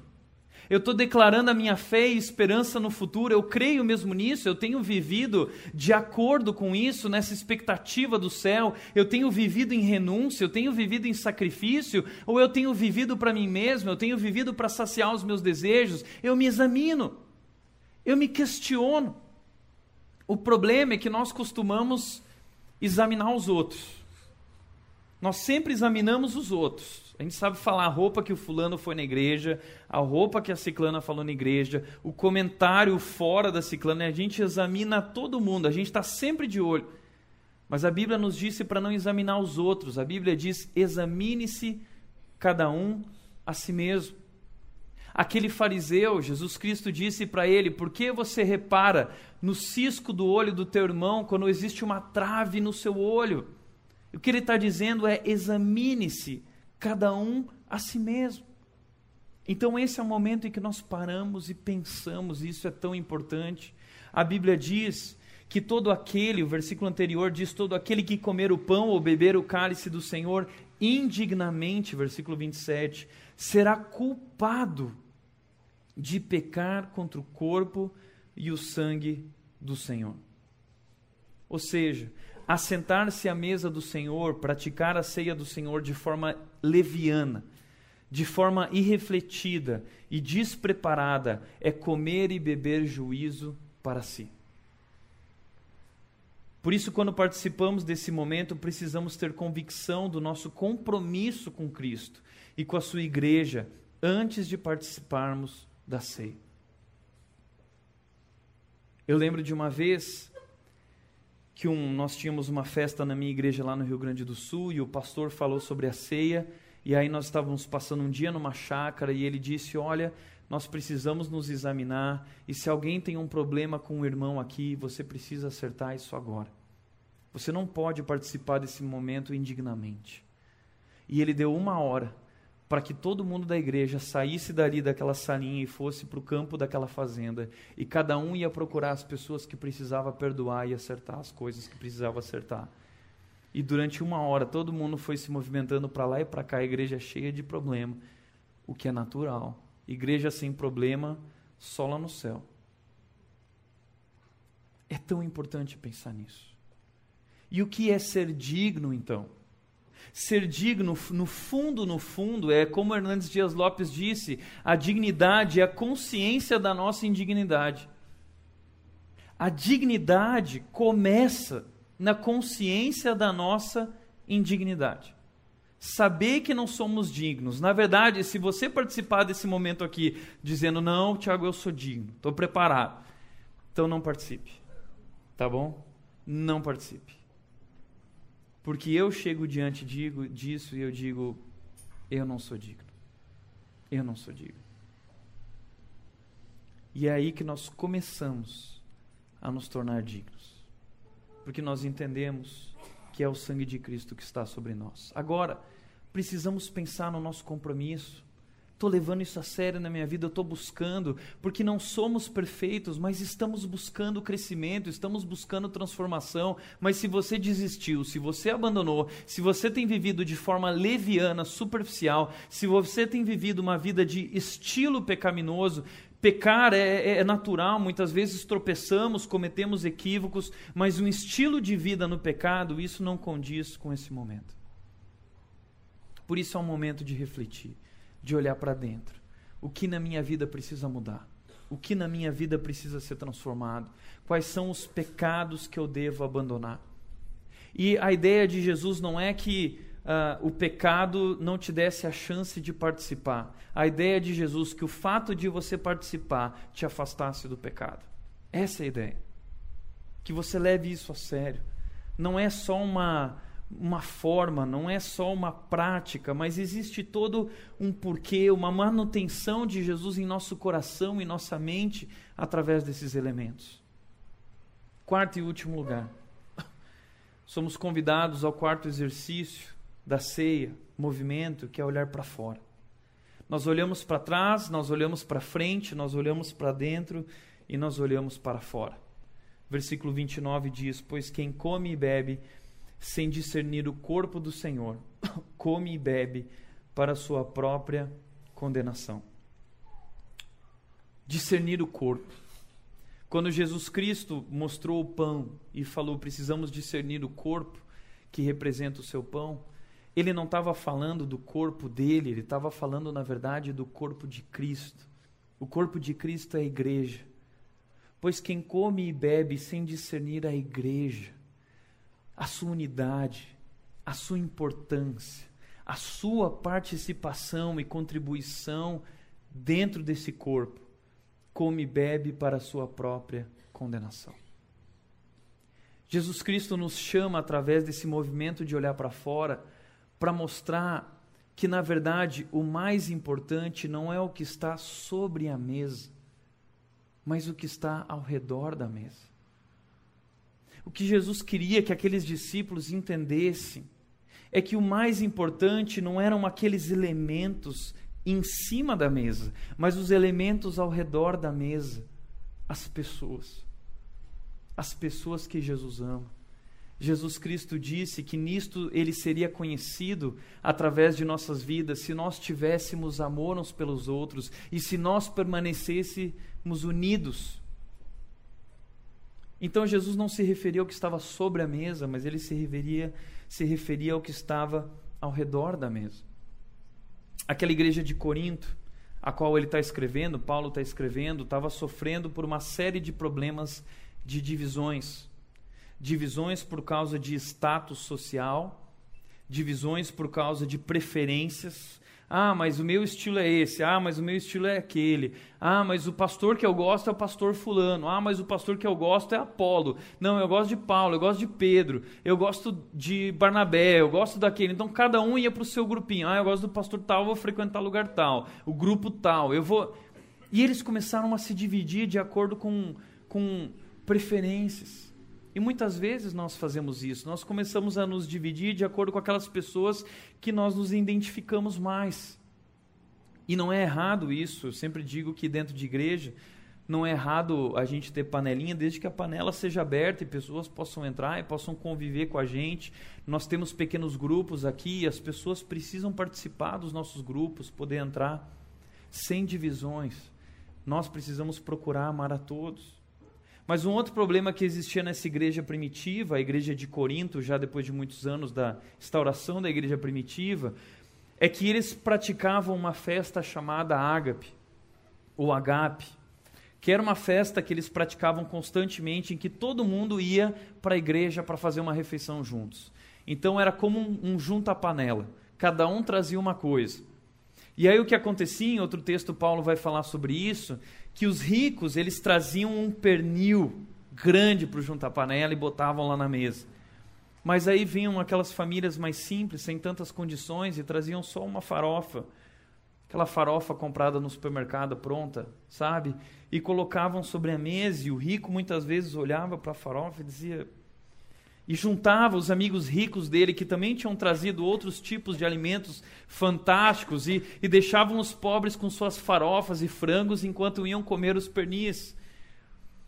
Eu estou declarando a minha fé e esperança no futuro, eu creio mesmo nisso, eu tenho vivido de acordo com isso, nessa expectativa do céu, eu tenho vivido em renúncia, eu tenho vivido em sacrifício, ou eu tenho vivido para mim mesmo, eu tenho vivido para saciar os meus desejos, eu me examino, eu me questiono. O problema é que nós costumamos examinar os outros. Nós sempre examinamos os outros. A gente sabe falar a roupa que o fulano foi na igreja, a roupa que a ciclana falou na igreja, o comentário fora da ciclana. A gente examina todo mundo, a gente está sempre de olho. Mas a Bíblia nos disse para não examinar os outros. A Bíblia diz: examine-se cada um a si mesmo. Aquele fariseu, Jesus Cristo disse para ele: Por que você repara no cisco do olho do teu irmão quando existe uma trave no seu olho? O que ele está dizendo é: examine-se, cada um a si mesmo. Então, esse é o momento em que nós paramos e pensamos, e isso é tão importante. A Bíblia diz que todo aquele, o versículo anterior diz: todo aquele que comer o pão ou beber o cálice do Senhor indignamente, versículo 27, será culpado de pecar contra o corpo e o sangue do Senhor. Ou seja, assentar-se à mesa do Senhor, praticar a ceia do Senhor de forma leviana, de forma irrefletida e despreparada, é comer e beber juízo para si. Por isso, quando participamos desse momento, precisamos ter convicção do nosso compromisso com Cristo e com a sua igreja antes de participarmos da ceia. Eu lembro de uma vez que um, nós tínhamos uma festa na minha igreja lá no Rio Grande do Sul e o pastor falou sobre a ceia. E aí nós estávamos passando um dia numa chácara e ele disse: Olha, nós precisamos nos examinar e se alguém tem um problema com o irmão aqui, você precisa acertar isso agora. Você não pode participar desse momento indignamente. E ele deu uma hora para que todo mundo da igreja saísse dali daquela salinha e fosse para o campo daquela fazenda. E cada um ia procurar as pessoas que precisava perdoar e acertar as coisas que precisava acertar. E durante uma hora todo mundo foi se movimentando para lá e para cá, a igreja cheia de problema, o que é natural. Igreja sem problema, só lá no céu. É tão importante pensar nisso. E o que é ser digno, então? Ser digno, no fundo, no fundo, é como Hernandes Dias Lopes disse: a dignidade é a consciência da nossa indignidade. A dignidade começa na consciência da nossa indignidade saber que não somos dignos. Na verdade, se você participar desse momento aqui dizendo, não, Tiago, eu sou digno, estou preparado, então não participe. Tá bom? Não participe. Porque eu chego diante digo, disso e eu digo, eu não sou digno. Eu não sou digno. E é aí que nós começamos a nos tornar dignos. Porque nós entendemos que é o sangue de Cristo que está sobre nós. Agora, precisamos pensar no nosso compromisso. Estou levando isso a sério na minha vida, estou buscando, porque não somos perfeitos, mas estamos buscando crescimento, estamos buscando transformação. Mas se você desistiu, se você abandonou, se você tem vivido de forma leviana, superficial, se você tem vivido uma vida de estilo pecaminoso, Pecar é, é, é, natural, muitas vezes tropeçamos, cometemos equívocos, mas um estilo de vida no pecado, isso não condiz com esse momento. Por isso é um momento de refletir, de olhar para dentro. O que na minha vida precisa mudar? O que na minha vida precisa ser transformado? Quais são os pecados que eu devo abandonar? E a ideia de Jesus não é que uh, o pecado não te desse a chance de participar. A ideia de Jesus que o fato de você participar te afastasse do pecado. Essa é a ideia. Que você leve isso a sério. Não é só uma uma forma, não é só uma prática, mas existe todo um porquê, uma manutenção de Jesus em nosso coração e nossa mente através desses elementos. Quarto e último lugar. Somos convidados ao quarto exercício da ceia, movimento, que é olhar para fora. Nós olhamos para trás, nós olhamos para frente, nós olhamos para dentro e nós olhamos para fora. Versículo 29 diz: Pois quem come e bebe sem discernir o corpo do Senhor, come e bebe para sua própria condenação. Discernir o corpo. Quando Jesus Cristo mostrou o pão e falou: precisamos discernir o corpo que representa o seu pão, ele não estava falando do corpo dele, ele estava falando, na verdade, do corpo de Cristo. O corpo de Cristo é a igreja. Pois quem come e bebe sem discernir a igreja, a sua unidade, a sua importância, a sua participação e contribuição dentro desse corpo, come e bebe para a sua própria condenação. Jesus Cristo nos chama através desse movimento de olhar para fora para mostrar que, na verdade, o mais importante não é o que está sobre a mesa, mas o que está ao redor da mesa. O que Jesus queria que aqueles discípulos entendessem é que o mais importante não eram aqueles elementos em cima da mesa, mas os elementos ao redor da mesa, as pessoas. As pessoas que Jesus ama. Jesus Cristo disse que nisto ele seria conhecido através de nossas vidas se nós tivéssemos amor uns pelos outros e se nós permanecêssemos unidos. Então Jesus não se referia ao que estava sobre a mesa, mas ele se referia, se referia ao que estava ao redor da mesa. Aquela igreja de Corinto, a qual ele está escrevendo, Paulo está escrevendo, estava sofrendo por uma série de problemas de divisões divisões por causa de status social, divisões por causa de preferências. Ah, mas o meu estilo é esse. Ah, mas o meu estilo é aquele. Ah, mas o pastor que eu gosto é o pastor fulano. Ah, mas o pastor que eu gosto é Apolo. Não, eu gosto de Paulo, eu gosto de Pedro, eu gosto de Barnabé, eu gosto daquele. Então cada um ia para o seu grupinho. Ah, eu gosto do pastor tal, vou frequentar lugar tal. O grupo tal, eu vou. E eles começaram a se dividir de acordo com, com preferências. E muitas vezes nós fazemos isso, nós começamos a nos dividir de acordo com aquelas pessoas que nós nos identificamos mais. E não é errado isso, eu sempre digo que dentro de igreja não é errado a gente ter panelinha desde que a panela seja aberta e pessoas possam entrar e possam conviver com a gente. Nós temos pequenos grupos aqui as pessoas precisam participar dos nossos grupos, poder entrar sem divisões. Nós precisamos procurar amar a todos. Mas um outro problema que existia nessa igreja primitiva, a igreja de Corinto, já depois de muitos anos da instauração da igreja primitiva, é que eles praticavam uma festa chamada ágape, ou agape, que era uma festa que eles praticavam constantemente, em que todo mundo ia para a igreja para fazer uma refeição juntos. Então era como um, um junta-panela, cada um trazia uma coisa. E aí o que acontecia, em outro texto Paulo vai falar sobre isso, que os ricos eles traziam um pernil grande para o juntar panela e botavam lá na mesa. Mas aí vinham aquelas famílias mais simples, sem tantas condições, e traziam só uma farofa. Aquela farofa comprada no supermercado pronta, sabe? E colocavam sobre a mesa, e o rico muitas vezes olhava para a farofa e dizia: e juntava os amigos ricos dele, que também tinham trazido outros tipos de alimentos fantásticos, e, e deixavam os pobres com suas farofas e frangos enquanto iam comer os pernis.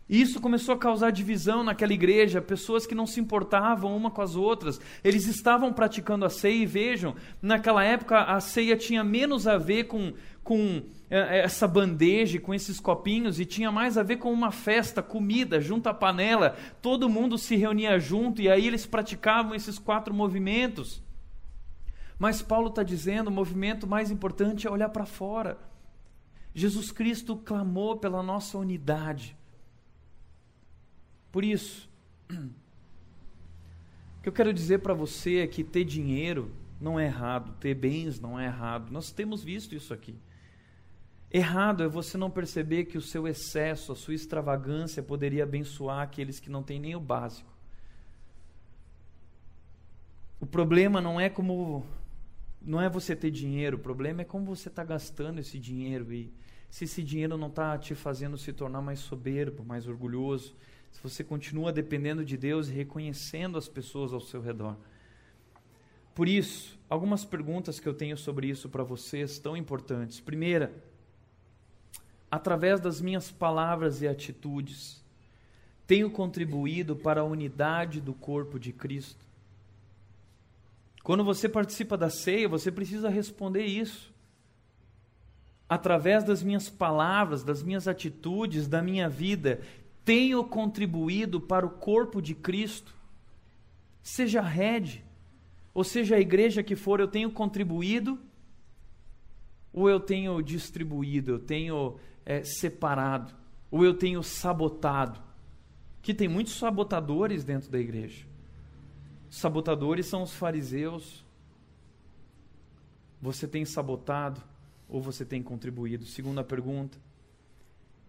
Isso começou a causar divisão naquela igreja, pessoas que não se importavam uma com as outras. Eles estavam praticando a ceia e vejam, naquela época a ceia tinha menos a ver com, com é, é, essa bandeja, com esses copinhos, e tinha mais a ver com uma festa, comida, junto à panela. Todo mundo se reunia junto e aí eles praticavam esses quatro movimentos. Mas Paulo está dizendo: o movimento mais importante é olhar para fora. Jesus Cristo clamou pela nossa unidade. Por isso, o que eu quero dizer para você é que ter dinheiro não é errado, ter bens não é errado. Nós temos visto isso aqui. Errado é você não perceber que o seu excesso, a sua extravagância poderia abençoar aqueles que não têm nem o básico. O problema não é como não é você ter dinheiro, o problema é como você está gastando esse dinheiro e se esse dinheiro não está te fazendo se tornar mais soberbo, mais orgulhoso, se você continua dependendo de Deus e reconhecendo as pessoas ao seu redor. Por isso, algumas perguntas que eu tenho sobre isso para vocês tão importantes. Primeira, através das minhas palavras e atitudes, tenho contribuído para a unidade do corpo de Cristo? Quando você participa da ceia, você precisa responder isso. Através das minhas palavras, das minhas atitudes, da minha vida, tenho contribuído para o corpo de Cristo? Seja a rede, ou seja a igreja que for, eu tenho contribuído ou eu tenho distribuído, eu tenho é, separado, ou eu tenho sabotado? Que tem muitos sabotadores dentro da igreja. sabotadores são os fariseus. Você tem sabotado ou você tem contribuído? Segunda pergunta.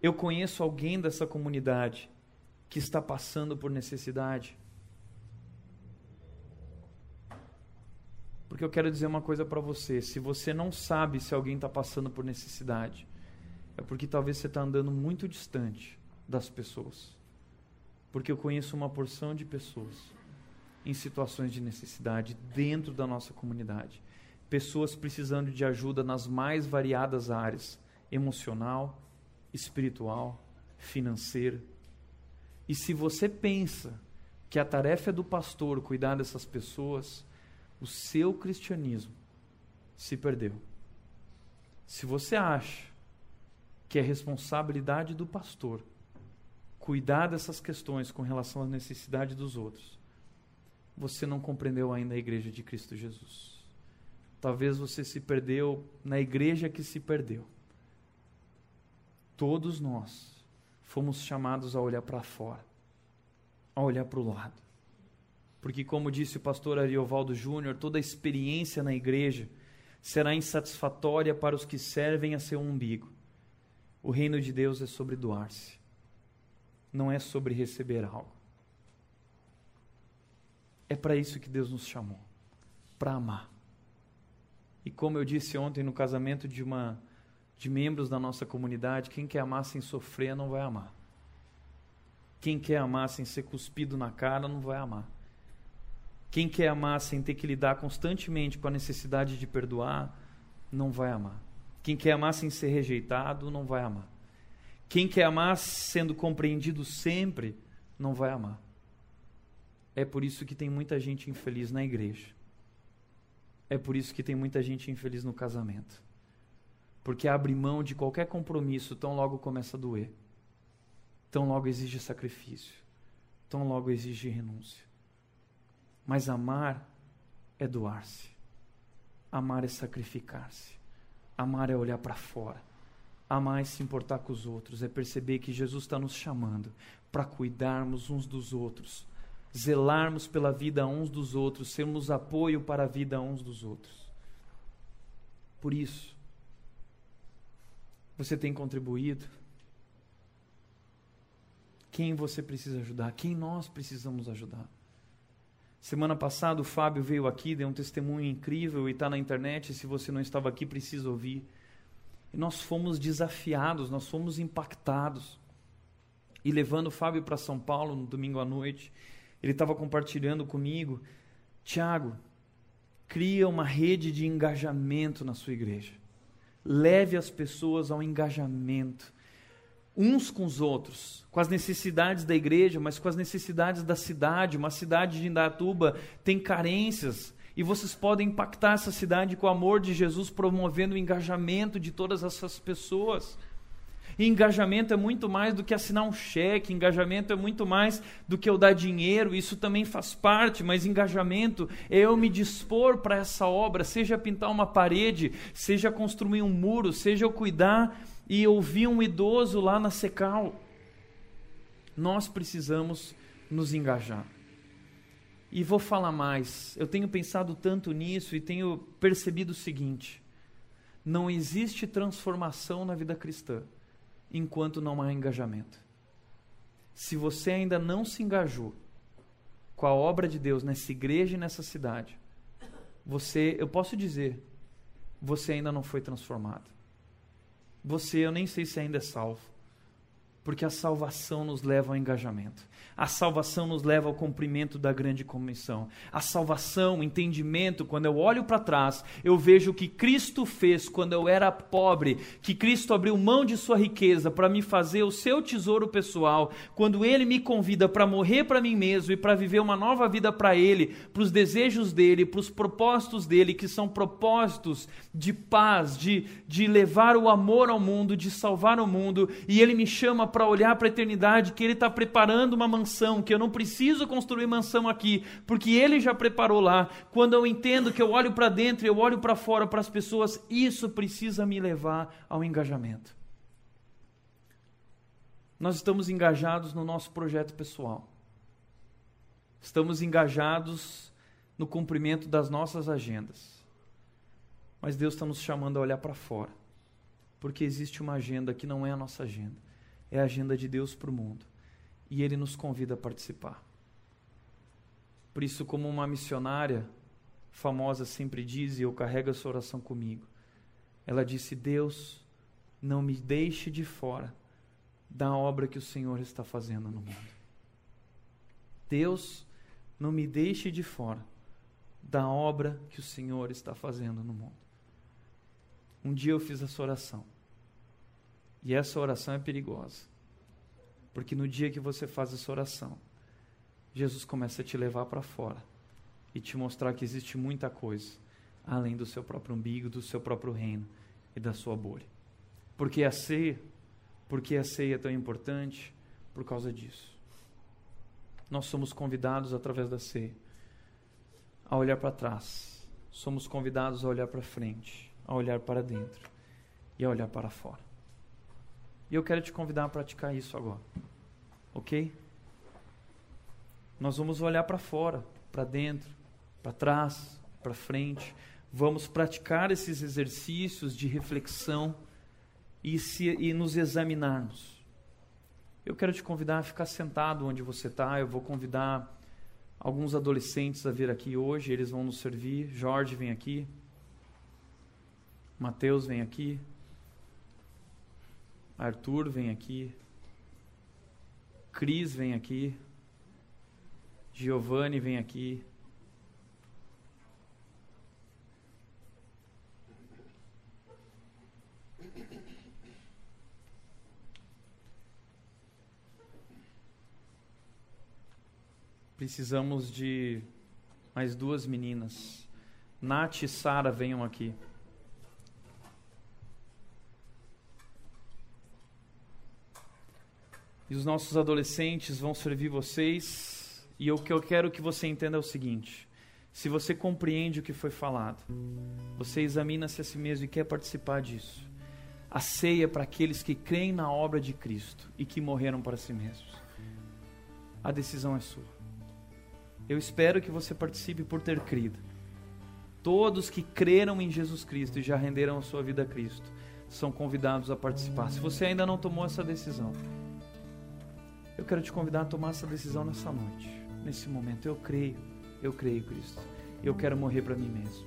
Eu conheço alguém dessa comunidade que está passando por necessidade. Porque eu quero dizer uma coisa para você: se você não sabe se alguém está passando por necessidade, é porque talvez você está andando muito distante das pessoas. Porque eu conheço uma porção de pessoas em situações de necessidade dentro da nossa comunidade. Pessoas precisando de ajuda nas mais variadas áreas: emocional, espiritual, financeira. E se você pensa que a tarefa é do pastor cuidar dessas pessoas, o seu cristianismo se perdeu. Se você acha que é responsabilidade do pastor cuidar dessas questões com relação à necessidade dos outros, você não compreendeu ainda a igreja de Cristo Jesus. Talvez você se perdeu na igreja que se perdeu. Todos nós fomos chamados a olhar para fora, a olhar para o lado. Porque, como disse o pastor Ariovaldo Júnior, toda experiência na igreja será insatisfatória para os que servem a seu umbigo. O reino de Deus é sobre doar-se, não é sobre receber algo. É para isso que Deus nos chamou para amar. E como eu disse ontem no casamento de uma de membros da nossa comunidade, quem quer amar sem sofrer não vai amar. Quem quer amar sem ser cuspido na cara não vai amar. Quem quer amar sem ter que lidar constantemente com a necessidade de perdoar, não vai amar. Quem quer amar sem ser rejeitado, não vai amar. Quem quer amar sendo compreendido sempre, não vai amar. É por isso que tem muita gente infeliz na igreja. É por isso que tem muita gente infeliz no casamento. Porque abre mão de qualquer compromisso tão logo começa a doer. Tão logo exige sacrifício. Tão logo exige renúncia. Mas amar é doar-se. Amar é sacrificar-se. Amar é olhar para fora. Amar é se importar com os outros. É perceber que Jesus está nos chamando para cuidarmos uns dos outros. Zelarmos pela vida uns dos outros. Sermos apoio para a vida uns dos outros. Por isso, você tem contribuído? Quem você precisa ajudar? Quem nós precisamos ajudar? Semana passada o Fábio veio aqui, deu um testemunho incrível e está na internet. Se você não estava aqui, precisa ouvir. E nós fomos desafiados, nós fomos impactados. E levando o Fábio para São Paulo no domingo à noite, ele estava compartilhando comigo: Tiago, cria uma rede de engajamento na sua igreja. Leve as pessoas ao engajamento uns com os outros, com as necessidades da igreja, mas com as necessidades da cidade. Uma cidade de Indatuba tem carências e vocês podem impactar essa cidade com o amor de Jesus, promovendo o engajamento de todas essas pessoas. E engajamento é muito mais do que assinar um cheque, engajamento é muito mais do que eu dar dinheiro, isso também faz parte, mas engajamento é eu me dispor para essa obra, seja pintar uma parede, seja construir um muro, seja eu cuidar e ouvi um idoso lá na Secal. Nós precisamos nos engajar. E vou falar mais. Eu tenho pensado tanto nisso e tenho percebido o seguinte: não existe transformação na vida cristã enquanto não há engajamento. Se você ainda não se engajou com a obra de Deus nessa igreja e nessa cidade, você, eu posso dizer, você ainda não foi transformado. Você, eu nem sei se ainda é salvo. Porque a salvação nos leva ao engajamento. A salvação nos leva ao cumprimento da grande comissão. A salvação, o entendimento, quando eu olho para trás, eu vejo o que Cristo fez quando eu era pobre, que Cristo abriu mão de sua riqueza para me fazer o seu tesouro pessoal, quando ele me convida para morrer para mim mesmo e para viver uma nova vida para ele, para os desejos dele, para os propósitos dele, que são propósitos de paz, de, de levar o amor ao mundo, de salvar o mundo, e ele me chama para olhar para a eternidade, que ele está preparando uma mansão mansão, que eu não preciso construir mansão aqui, porque Ele já preparou lá. Quando eu entendo que eu olho para dentro e eu olho para fora para as pessoas, isso precisa me levar ao engajamento. Nós estamos engajados no nosso projeto pessoal. Estamos engajados no cumprimento das nossas agendas. Mas Deus está nos chamando a olhar para fora. Porque existe uma agenda que não é a nossa agenda. É a agenda de Deus para o mundo e ele nos convida a participar. Por isso, como uma missionária famosa sempre diz, e eu carrego essa oração comigo. Ela disse: Deus, não me deixe de fora da obra que o Senhor está fazendo no mundo. Deus, não me deixe de fora da obra que o Senhor está fazendo no mundo. Um dia eu fiz essa oração. E essa oração é perigosa. Porque no dia que você faz essa oração, Jesus começa a te levar para fora e te mostrar que existe muita coisa além do seu próprio umbigo, do seu próprio reino e da sua bolha. Porque a ceia, porque a ceia é tão importante por causa disso. Nós somos convidados através da ceia a olhar para trás. Somos convidados a olhar para frente, a olhar para dentro e a olhar para fora. E eu quero te convidar a praticar isso agora. OK? Nós vamos olhar para fora, para dentro, para trás, para frente. Vamos praticar esses exercícios de reflexão e, se, e nos examinarmos. Eu quero te convidar a ficar sentado onde você está. Eu vou convidar alguns adolescentes a vir aqui hoje. Eles vão nos servir. Jorge vem aqui. Mateus vem aqui. Arthur vem aqui. Cris vem aqui. Giovanni vem aqui. Precisamos de mais duas meninas. Nath e Sara venham aqui. E os nossos adolescentes vão servir vocês. E o que eu quero que você entenda é o seguinte: se você compreende o que foi falado, você examina-se a si mesmo e quer participar disso. A ceia é para aqueles que creem na obra de Cristo e que morreram para si mesmos. A decisão é sua. Eu espero que você participe por ter crido. Todos que creram em Jesus Cristo e já renderam a sua vida a Cristo são convidados a participar. Se você ainda não tomou essa decisão, eu quero te convidar a tomar essa decisão nessa noite, nesse momento. Eu creio, eu creio, Cristo. Eu quero morrer para mim mesmo.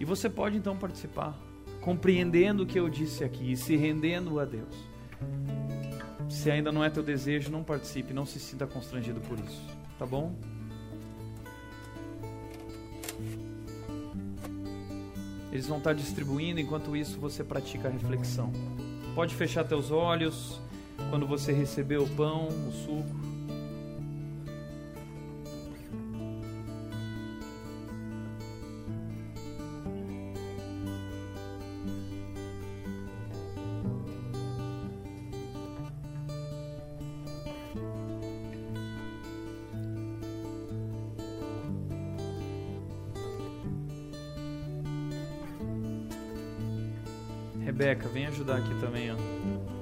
E você pode então participar, compreendendo o que eu disse aqui e se rendendo a Deus. Se ainda não é teu desejo, não participe, não se sinta constrangido por isso, tá bom? Eles vão estar distribuindo, enquanto isso você pratica a reflexão. Pode fechar teus olhos quando você receber o pão, o suco. Rebeca, vem ajudar aqui também, ó.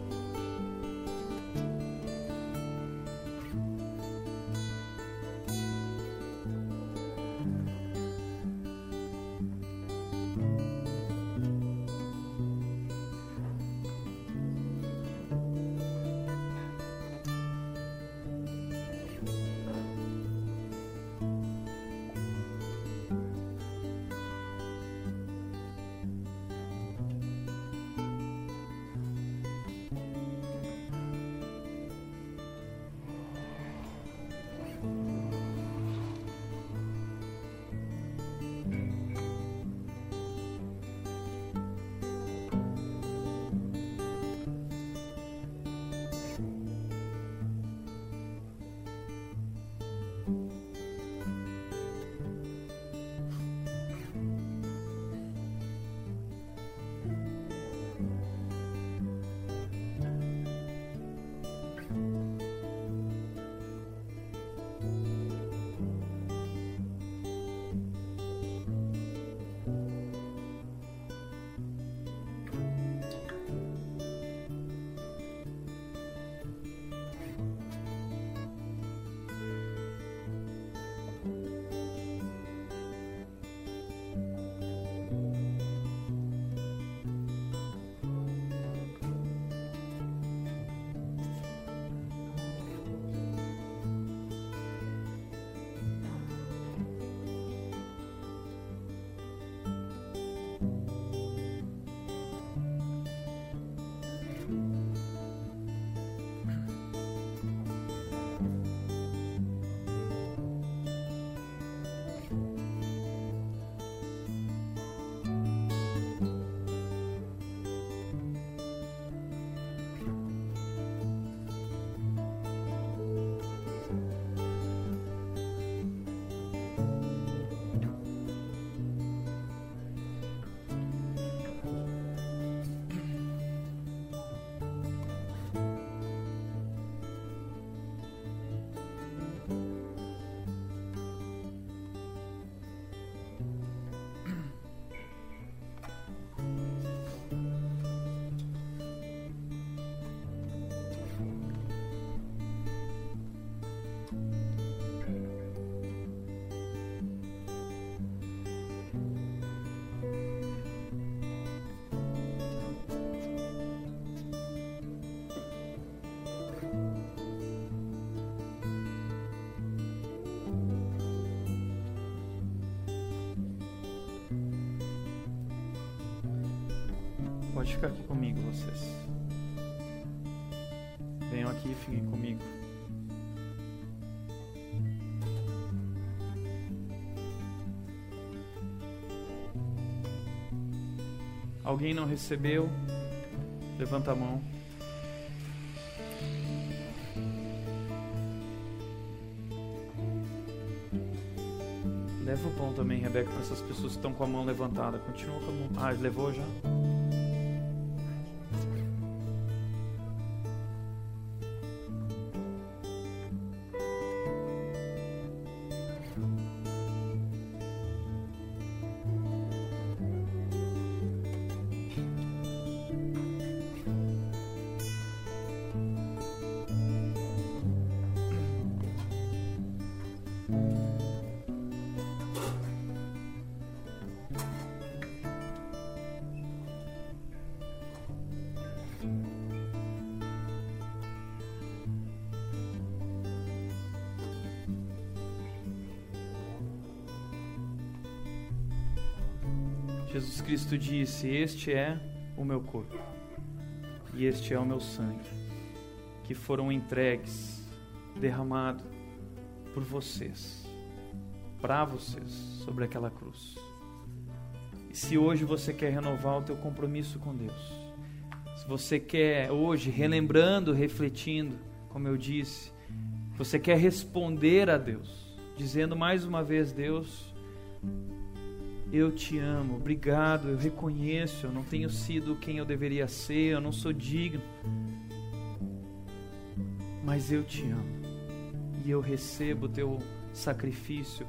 Pode ficar aqui comigo, vocês. Venham aqui e fiquem comigo. Alguém não recebeu? Levanta a mão. Leva o pão também, Rebeca, para essas pessoas que estão com a mão levantada. Continua com a mão. Ah, levou já? Jesus Cristo disse: Este é o meu corpo e este é o meu sangue, que foram entregues, derramado por vocês, para vocês, sobre aquela cruz. E se hoje você quer renovar o teu compromisso com Deus, se você quer hoje, relembrando, refletindo, como eu disse, você quer responder a Deus, dizendo mais uma vez: Deus, eu te amo, obrigado, eu reconheço, eu não tenho sido quem eu deveria ser, eu não sou digno. Mas eu te amo e eu recebo o teu sacrifício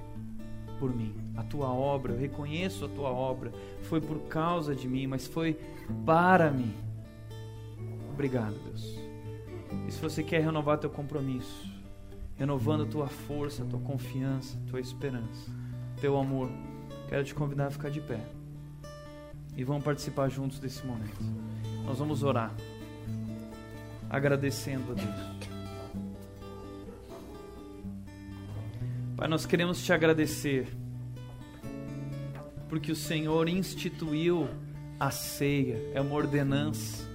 por mim. A tua obra, eu reconheço a tua obra, foi por causa de mim, mas foi para mim. Obrigado, Deus. E se você quer renovar teu compromisso, renovando tua força, tua confiança, tua esperança, teu amor, quero te convidar a ficar de pé. E vamos participar juntos desse momento. Nós vamos orar, agradecendo a Deus. Pai, nós queremos te agradecer, porque o Senhor instituiu a ceia, é uma ordenança,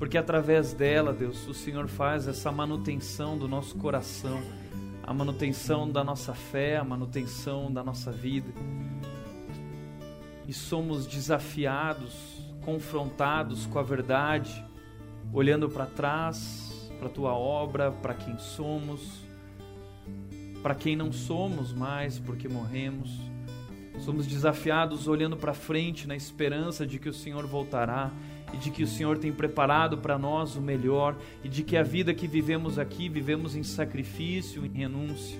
porque através dela, Deus, o Senhor faz essa manutenção do nosso coração a manutenção da nossa fé, a manutenção da nossa vida. E somos desafiados, confrontados com a verdade, olhando para trás, para a tua obra, para quem somos, para quem não somos mais porque morremos. Somos desafiados olhando para frente na esperança de que o Senhor voltará e de que o Senhor tem preparado para nós o melhor e de que a vida que vivemos aqui vivemos em sacrifício, em renúncia.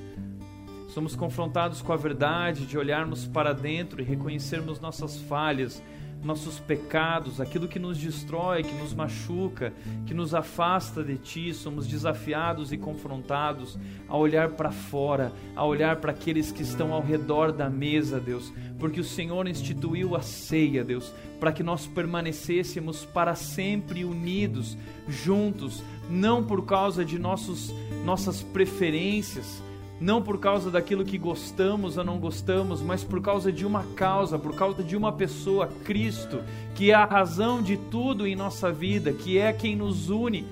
Somos confrontados com a verdade de olharmos para dentro e reconhecermos nossas falhas, nossos pecados, aquilo que nos destrói, que nos machuca, que nos afasta de Ti, somos desafiados e confrontados a olhar para fora, a olhar para aqueles que estão ao redor da mesa, Deus, porque o Senhor instituiu a ceia, Deus, para que nós permanecêssemos para sempre unidos, juntos, não por causa de nossos, nossas preferências, não por causa daquilo que gostamos ou não gostamos, mas por causa de uma causa, por causa de uma pessoa, Cristo, que é a razão de tudo em nossa vida, que é quem nos une.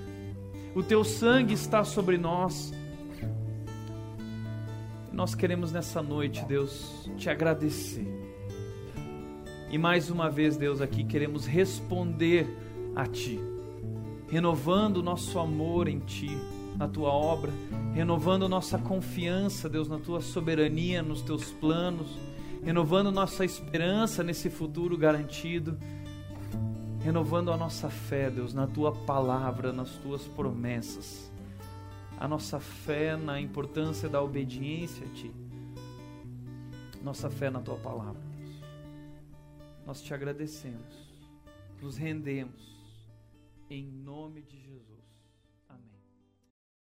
O teu sangue está sobre nós. Nós queremos nessa noite, Deus, te agradecer. E mais uma vez, Deus, aqui queremos responder a Ti, renovando o nosso amor em Ti na tua obra, renovando nossa confiança, Deus, na tua soberania, nos teus planos, renovando nossa esperança nesse futuro garantido, renovando a nossa fé, Deus, na tua palavra, nas tuas promessas, a nossa fé na importância da obediência a ti, nossa fé na tua palavra, Deus. Nós te agradecemos, nos rendemos, em nome de Jesus.